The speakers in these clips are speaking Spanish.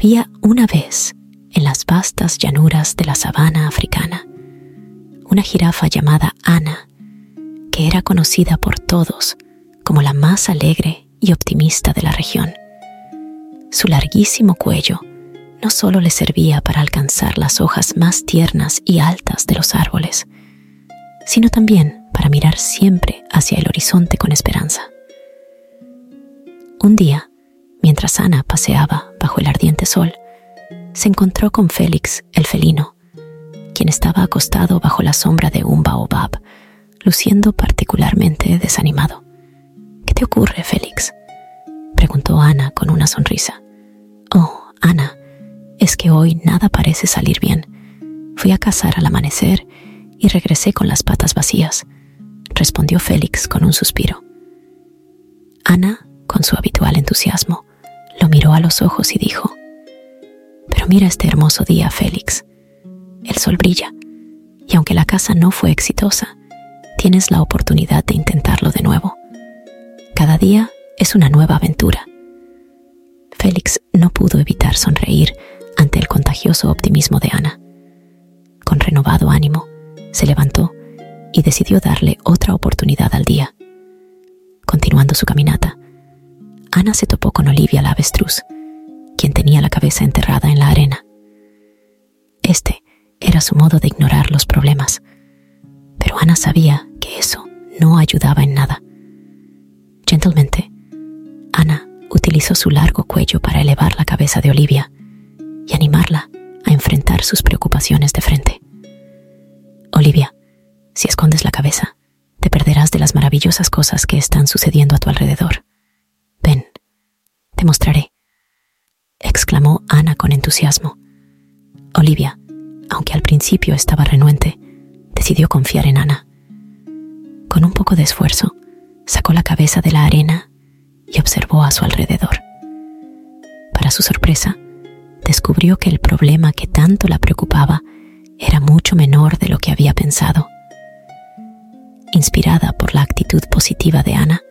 Había una vez, en las vastas llanuras de la sabana africana, una jirafa llamada Ana, que era conocida por todos como la más alegre y optimista de la región. Su larguísimo cuello no solo le servía para alcanzar las hojas más tiernas y altas de los árboles, sino también para mirar siempre hacia el horizonte con esperanza. Un día, mientras Ana paseaba bajo el ardiente sol, se encontró con Félix, el felino, quien estaba acostado bajo la sombra de un baobab, luciendo particularmente desanimado. ¿Qué te ocurre, Félix? preguntó Ana con una sonrisa. Oh, Ana, es que hoy nada parece salir bien. Fui a cazar al amanecer y regresé con las patas vacías, respondió Félix con un suspiro. Ana, con su habitual entusiasmo, lo miró a los ojos y dijo, Pero mira este hermoso día, Félix. El sol brilla, y aunque la caza no fue exitosa, tienes la oportunidad de intentarlo de nuevo. Cada día es una nueva aventura. Félix no pudo evitar sonreír ante el contagioso optimismo de Ana. Con renovado ánimo, se levantó y decidió darle otra oportunidad al día. Continuando su caminata, Ana se topó con Olivia la avestruz, quien tenía la cabeza enterrada en la arena. Este era su modo de ignorar los problemas, pero Ana sabía que eso no ayudaba en nada. Gentilmente, Ana utilizó su largo cuello para elevar la cabeza de Olivia y animarla a enfrentar sus preocupaciones de frente. Olivia, si escondes la cabeza, te perderás de las maravillosas cosas que están sucediendo a tu alrededor. Te mostraré, exclamó Ana con entusiasmo. Olivia, aunque al principio estaba renuente, decidió confiar en Ana. Con un poco de esfuerzo, sacó la cabeza de la arena y observó a su alrededor. Para su sorpresa, descubrió que el problema que tanto la preocupaba era mucho menor de lo que había pensado. Inspirada por la actitud positiva de Ana,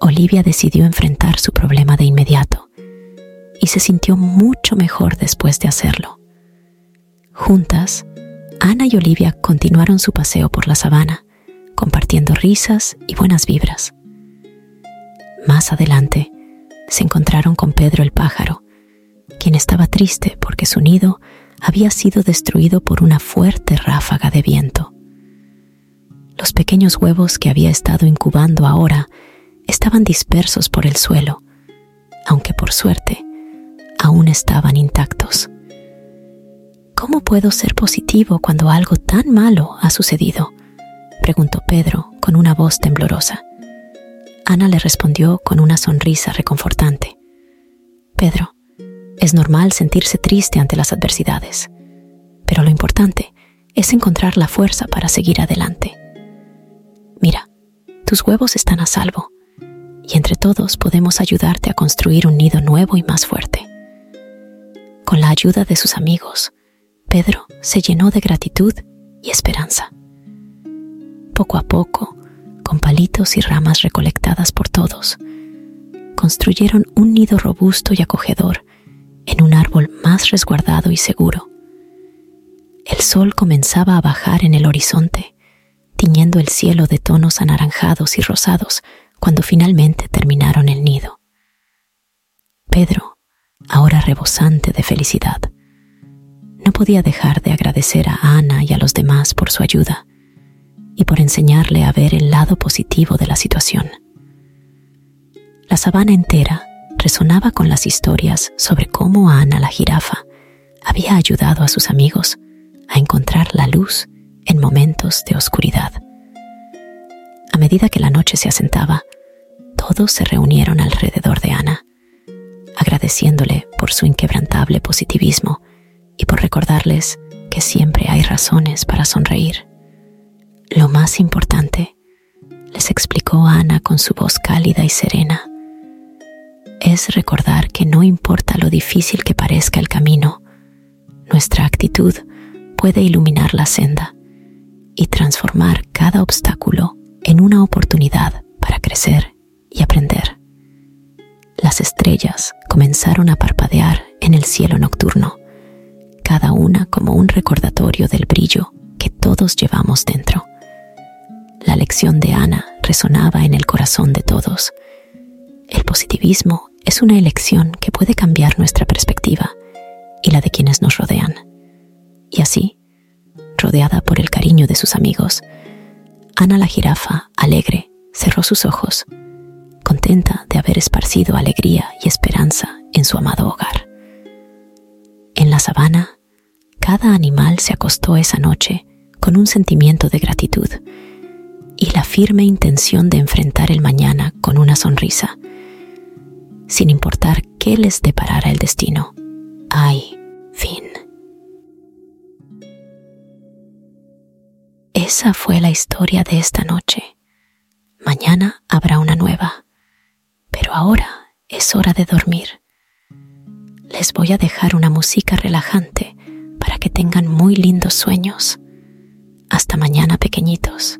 Olivia decidió enfrentar su problema de inmediato y se sintió mucho mejor después de hacerlo. Juntas, Ana y Olivia continuaron su paseo por la sabana, compartiendo risas y buenas vibras. Más adelante, se encontraron con Pedro el pájaro, quien estaba triste porque su nido había sido destruido por una fuerte ráfaga de viento. Los pequeños huevos que había estado incubando ahora estaban dispersos por el suelo, aunque por suerte aún estaban intactos. ¿Cómo puedo ser positivo cuando algo tan malo ha sucedido? preguntó Pedro con una voz temblorosa. Ana le respondió con una sonrisa reconfortante. Pedro, es normal sentirse triste ante las adversidades, pero lo importante es encontrar la fuerza para seguir adelante. Mira, tus huevos están a salvo y entre todos podemos ayudarte a construir un nido nuevo y más fuerte. Con la ayuda de sus amigos, Pedro se llenó de gratitud y esperanza. Poco a poco, con palitos y ramas recolectadas por todos, construyeron un nido robusto y acogedor en un árbol más resguardado y seguro. El sol comenzaba a bajar en el horizonte, tiñendo el cielo de tonos anaranjados y rosados cuando finalmente terminaron el nido. Pedro, ahora rebosante de felicidad, no podía dejar de agradecer a Ana y a los demás por su ayuda y por enseñarle a ver el lado positivo de la situación. La sabana entera resonaba con las historias sobre cómo Ana la jirafa había ayudado a sus amigos a encontrar la luz en momentos de oscuridad. A medida que la noche se asentaba, todos se reunieron alrededor de Ana, agradeciéndole por su inquebrantable positivismo y por recordarles que siempre hay razones para sonreír. Lo más importante, les explicó Ana con su voz cálida y serena, es recordar que no importa lo difícil que parezca el camino, nuestra actitud puede iluminar la senda y transformar cada obstáculo en una oportunidad para crecer y aprender. las estrellas comenzaron a parpadear en el cielo nocturno, cada una como un recordatorio del brillo que todos llevamos dentro. La lección de Ana resonaba en el corazón de todos. El positivismo es una elección que puede cambiar nuestra perspectiva y la de quienes nos rodean. Y así, rodeada por el cariño de sus amigos, Ana la jirafa, alegre, cerró sus ojos, contenta de haber esparcido alegría y esperanza en su amado hogar. En la sabana, cada animal se acostó esa noche con un sentimiento de gratitud y la firme intención de enfrentar el mañana con una sonrisa, sin importar qué les deparara el destino. Ay, fin. Esa fue la historia de esta noche. Mañana habrá una nueva, pero ahora es hora de dormir. Les voy a dejar una música relajante para que tengan muy lindos sueños. Hasta mañana, pequeñitos.